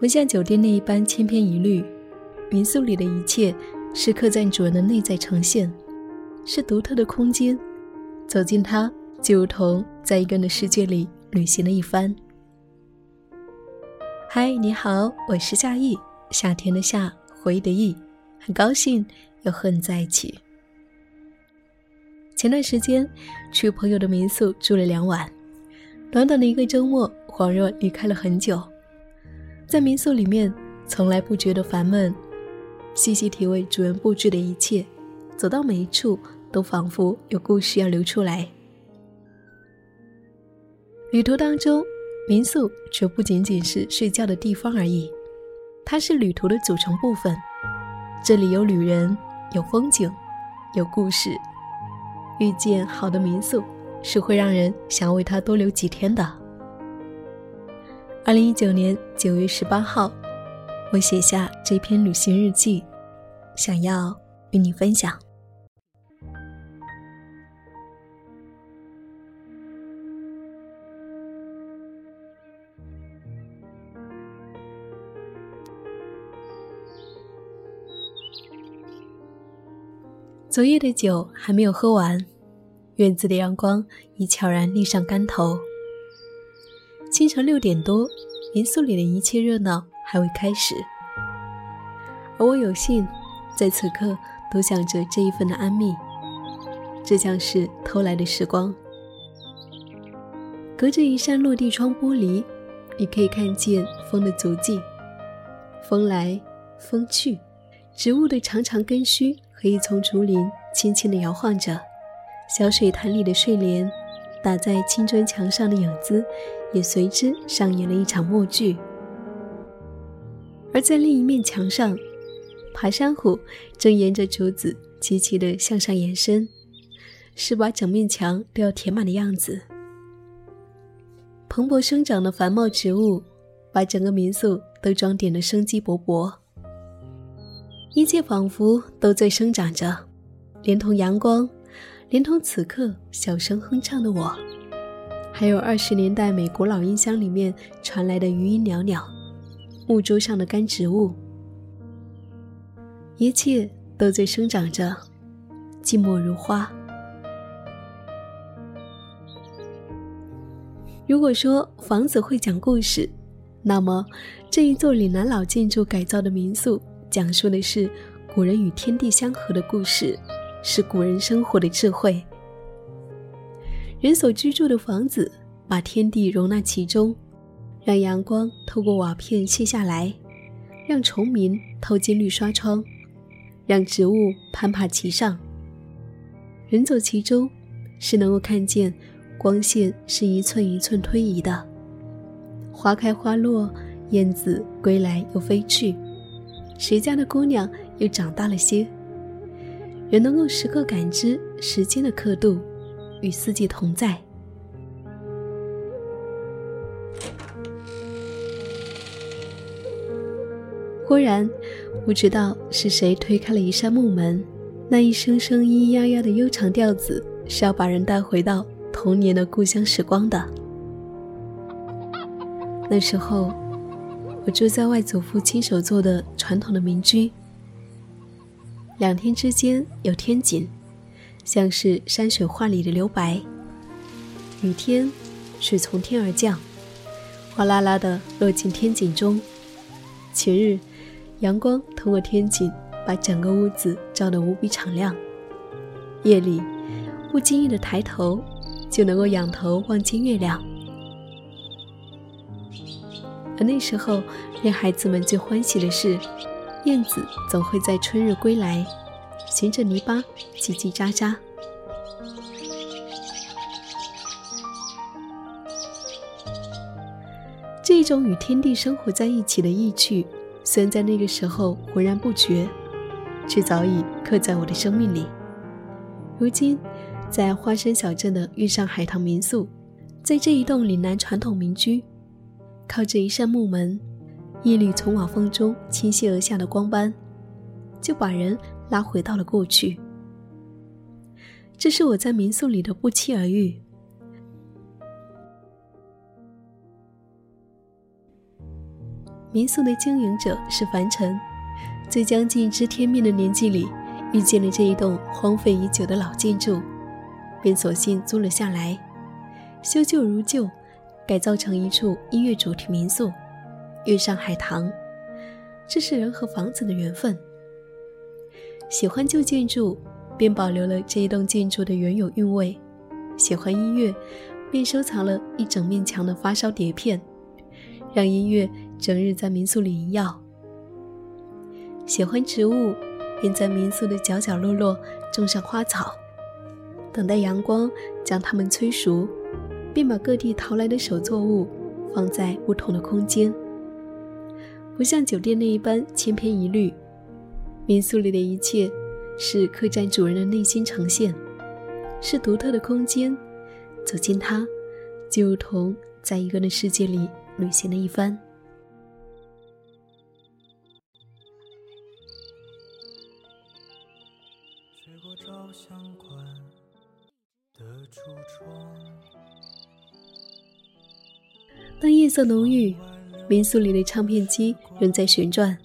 不像酒店那一般千篇一律，民宿里的一切是客栈主人的内在呈现，是独特的空间。走进它，就如同在一个人的世界里旅行了一番。嗨，你好，我是夏意，夏天的夏，回忆的忆，很高兴又和你在一起。前段时间去朋友的民宿住了两晚，短短的一个周末，恍若离开了很久。在民宿里面，从来不觉得烦闷，细细体味主人布置的一切，走到每一处都仿佛有故事要流出来。旅途当中，民宿却不仅仅是睡觉的地方而已，它是旅途的组成部分。这里有旅人，有风景，有故事。遇见好的民宿，是会让人想为它多留几天的。二零一九年九月十八号，我写下这篇旅行日记，想要与你分享。昨夜的酒还没有喝完，院子的阳光已悄然立上竿头。清晨六点多，民宿里的一切热闹还未开始，而我有幸在此刻都想着这一份的安谧。这将是偷来的时光。隔着一扇落地窗玻璃，你可以看见风的足迹，风来风去，植物的长长根须和一丛竹林轻轻地摇晃着，小水潭里的睡莲，打在青砖墙上的影子。也随之上演了一场默剧。而在另一面墙上，爬山虎正沿着竹子齐齐的向上延伸，是把整面墙都要填满的样子。蓬勃生长的繁茂植物，把整个民宿都装点的生机勃勃。一切仿佛都在生长着，连同阳光，连同此刻小声哼唱的我。还有二十年代美国老音箱里面传来的余音袅袅，木桌上的干植物，一切都在生长着，寂寞如花。如果说房子会讲故事，那么这一座岭南老建筑改造的民宿，讲述的是古人与天地相合的故事，是古人生活的智慧。人所居住的房子，把天地容纳其中，让阳光透过瓦片泻下来，让虫鸣透进绿纱窗，让植物攀爬其上。人走其中，是能够看见光线是一寸一寸推移的。花开花落，燕子归来又飞去，谁家的姑娘又长大了些？人能够时刻感知时间的刻度。与四季同在。忽然，不知道是谁推开了一扇木门，那一声声咿咿呀呀的悠长调子，是要把人带回到童年的故乡时光的。那时候，我住在外祖父亲手做的传统的民居，两天之间有天井。像是山水画里的留白。雨天，水从天而降，哗啦啦的落进天井中，前日，阳光通过天井把整个屋子照得无比敞亮。夜里，不经意的抬头，就能够仰头望见月亮。而那时候，令孩子们最欢喜的是，燕子总会在春日归来，循着泥巴叽叽喳喳。这种与天地生活在一起的意趣，虽然在那个时候浑然不觉，却早已刻在我的生命里。如今，在花山小镇的月上海棠民宿，在这一栋岭南传统民居。靠着一扇木门，一缕从瓦缝中倾泻而下的光斑，就把人拉回到了过去。这是我在民宿里的不期而遇。民宿的经营者是凡尘，在将近知天命的年纪里，遇见了这一栋荒废已久的老建筑，便索性租了下来，修旧如旧。改造成一处音乐主题民宿，月上海棠。这是人和房子的缘分。喜欢旧建筑，便保留了这一栋建筑的原有韵味；喜欢音乐，便收藏了一整面墙的发烧碟片，让音乐整日在民宿里萦绕。喜欢植物，便在民宿的角角落落种上花草，等待阳光将它们催熟。便把各地淘来的手作物放在不同的空间，不像酒店那一般千篇一律。民宿里的一切是客栈主人的内心呈现，是独特的空间。走进它，就如同在一个人的世界里旅行了一番。吹过照相馆的橱窗。当夜色浓郁，民宿里的唱片机仍在旋转，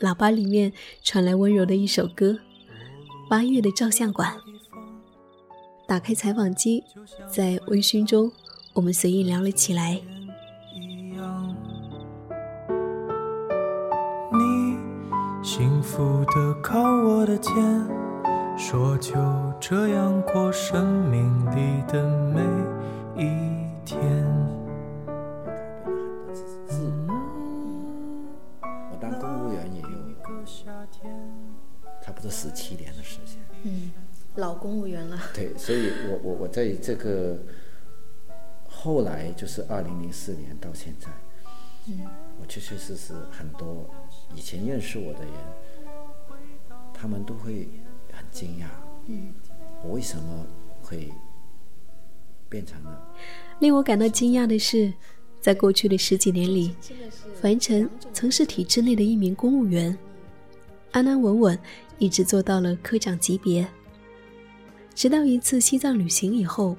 喇叭里面传来温柔的一首歌，《八月的照相馆》。打开采访机，在微醺中，我们随意聊了起来。你幸福的靠我的肩，说就这样过生命里的每一天。十七年的时间，嗯，老公务员了。对，所以我我我在这个后来就是二零零四年到现在，嗯，我确确实实很多以前认识我的人，他们都会很惊讶，嗯，我为什么会变成了？令我感到惊讶的是，在过去的十几年里，樊晨曾是体制内的一名公务员，安安稳稳。一直做到了科长级别。直到一次西藏旅行以后，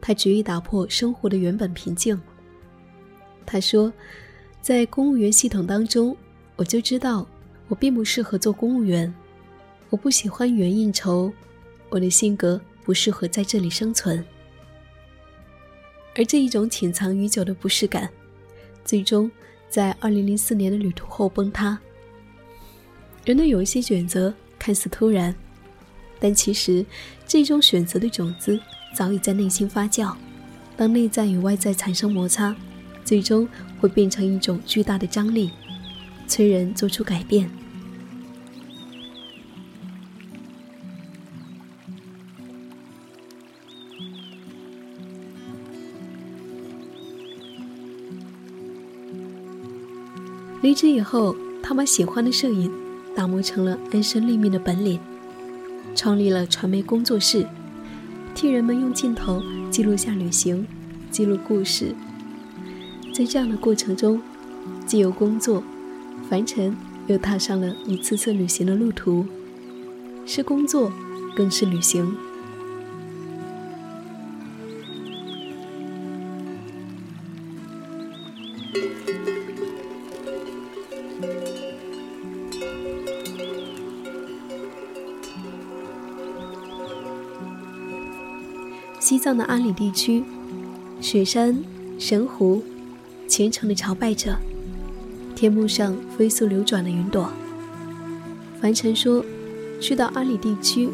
他决意打破生活的原本平静。他说：“在公务员系统当中，我就知道我并不适合做公务员。我不喜欢与人应酬，我的性格不适合在这里生存。”而这一种潜藏已久的不适感，最终在2004年的旅途后崩塌。人的有一些选择看似突然，但其实这种选择的种子早已在内心发酵。当内在与外在产生摩擦，最终会变成一种巨大的张力，催人做出改变。离职以后，他把喜欢的摄影。打磨成了安身立命的本领，创立了传媒工作室，替人们用镜头记录下旅行，记录故事。在这样的过程中，既有工作，凡尘又踏上了一次次旅行的路途，是工作，更是旅行。藏的阿里地区，雪山、神湖，虔诚的朝拜着，天幕上飞速流转的云朵。凡尘说，去到阿里地区，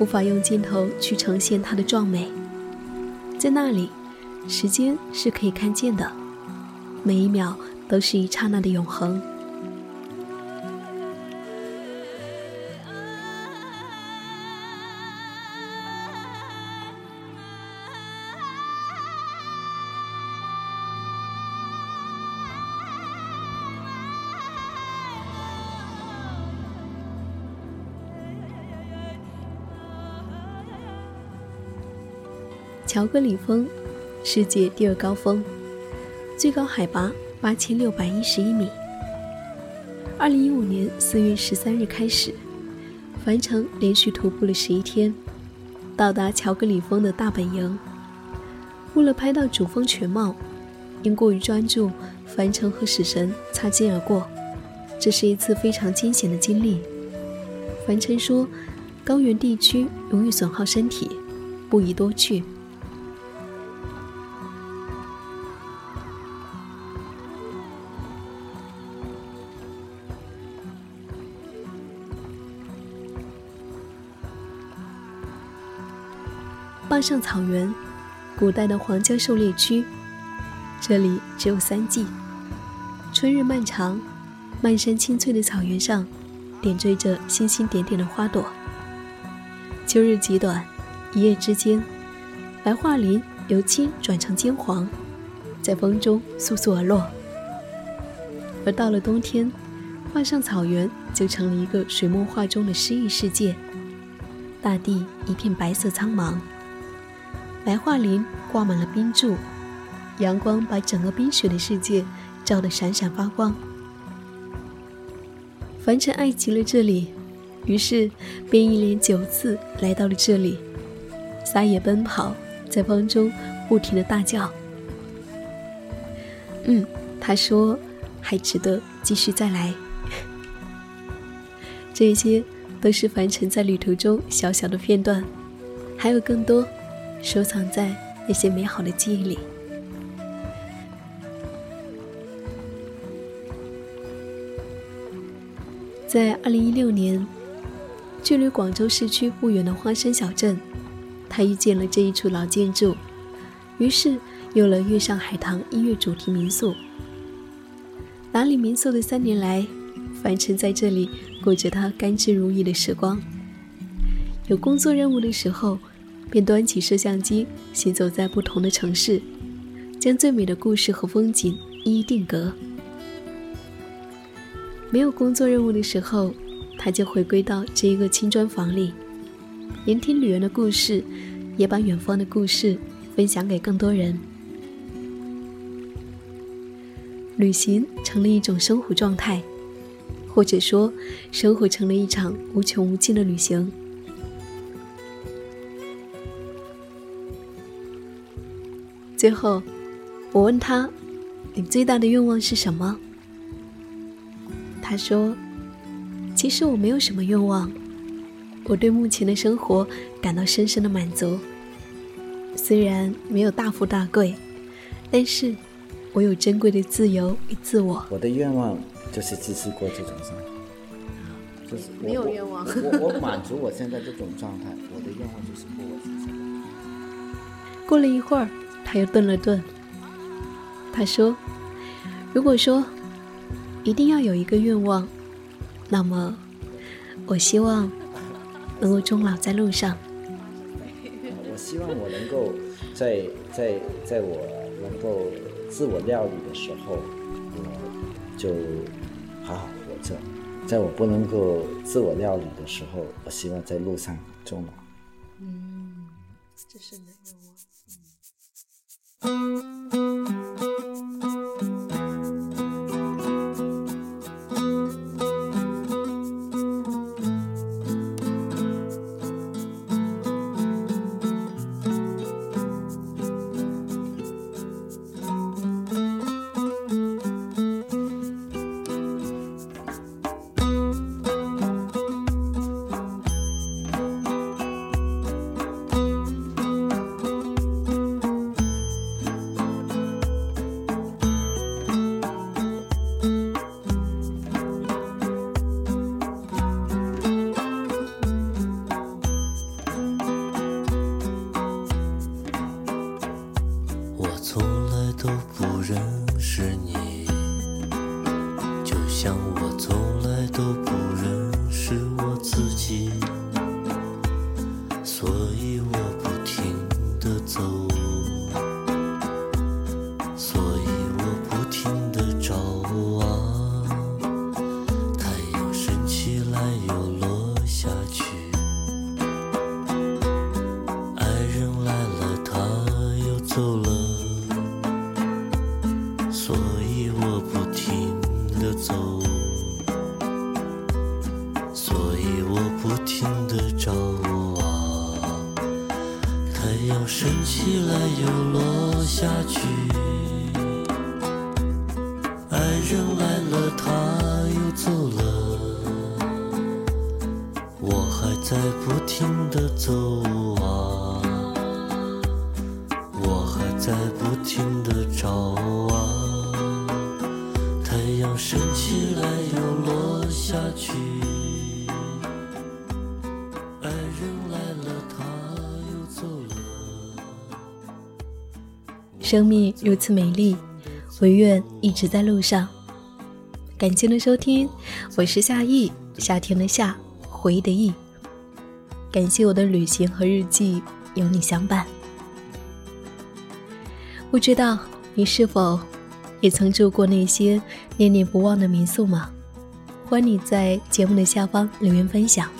无法用镜头去呈现它的壮美。在那里，时间是可以看见的，每一秒都是一刹那的永恒。乔戈里峰，世界第二高峰，最高海拔八千六百一十一米。二零一五年四月十三日开始，樊城连续徒步了十一天，到达乔戈里峰的大本营。为了拍到主峰全貌，因过于专注，樊城和死神擦肩而过。这是一次非常惊险的经历。樊城说：“高原地区容易损耗身体，不宜多去。”坝上草原，古代的皇家狩猎区。这里只有三季：春日漫长，漫山青翠的草原上点缀着星星点点的花朵；秋日极短，一夜之间，白桦林由青转成金黄，在风中簌簌而落。而到了冬天，坝上草原就成了一个水墨画中的诗意世界，大地一片白色苍茫。白桦林挂满了冰柱，阳光把整个冰雪的世界照得闪闪发光。凡尘爱极了这里，于是便一连九次来到了这里，撒野奔跑，在风中不停的大叫。嗯，他说还值得继续再来。这些都是凡尘在旅途中小小的片段，还有更多。收藏在那些美好的记忆里。在二零一六年，距离广州市区不远的花生小镇，他遇见了这一处老建筑，于是有了月上海棠音乐主题民宿。打理民宿的三年来，凡尘在这里过着他甘之如饴的时光。有工作任务的时候。便端起摄像机，行走在不同的城市，将最美的故事和风景一一定格。没有工作任务的时候，他就回归到这一个青砖房里，聆听旅人的故事，也把远方的故事分享给更多人。旅行成了一种生活状态，或者说，生活成了一场无穷无尽的旅行。最后，我问他：“你最大的愿望是什么？”他说：“其实我没有什么愿望，我对目前的生活感到深深的满足。虽然没有大富大贵，但是我有珍贵的自由与自我。我的愿望就是继续过这种生活，就是没有愿望。我我满足我现在这种状态，我的愿望就是过我自己。过了一会儿。他又顿了顿，他说：“如果说一定要有一个愿望，那么我希望能够终老在路上。我希望我能够在在在我能够自我料理的时候，我就好好活着；在我不能够自我料理的时候，我希望在路上终老。”嗯，这是的愿うん。生命如此美丽，唯愿一直在路上。感谢的收听，我是夏意，夏天的夏，回忆的忆。感谢我的旅行和日记有你相伴。不知道你是否也曾住过那些念念不忘的民宿吗？欢迎你在节目的下方留言分享。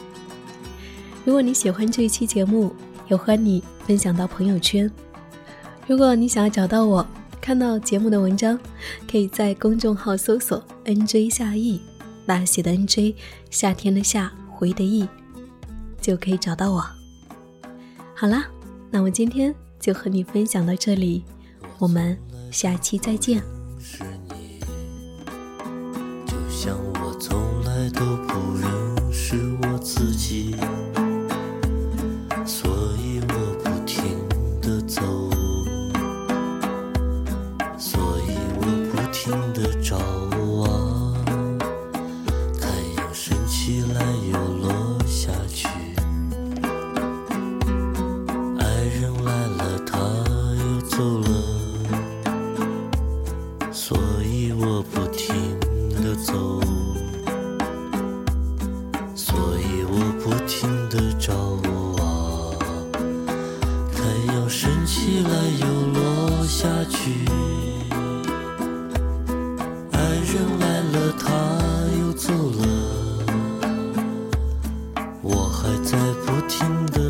如果你喜欢这一期节目，也欢迎你分享到朋友圈。如果你想要找到我，看到节目的文章，可以在公众号搜索 “nj 夏意”，大写的 “nj”，夏天的夏，回的意，就可以找到我。好啦，那我今天就和你分享到这里，我们下期再见。新的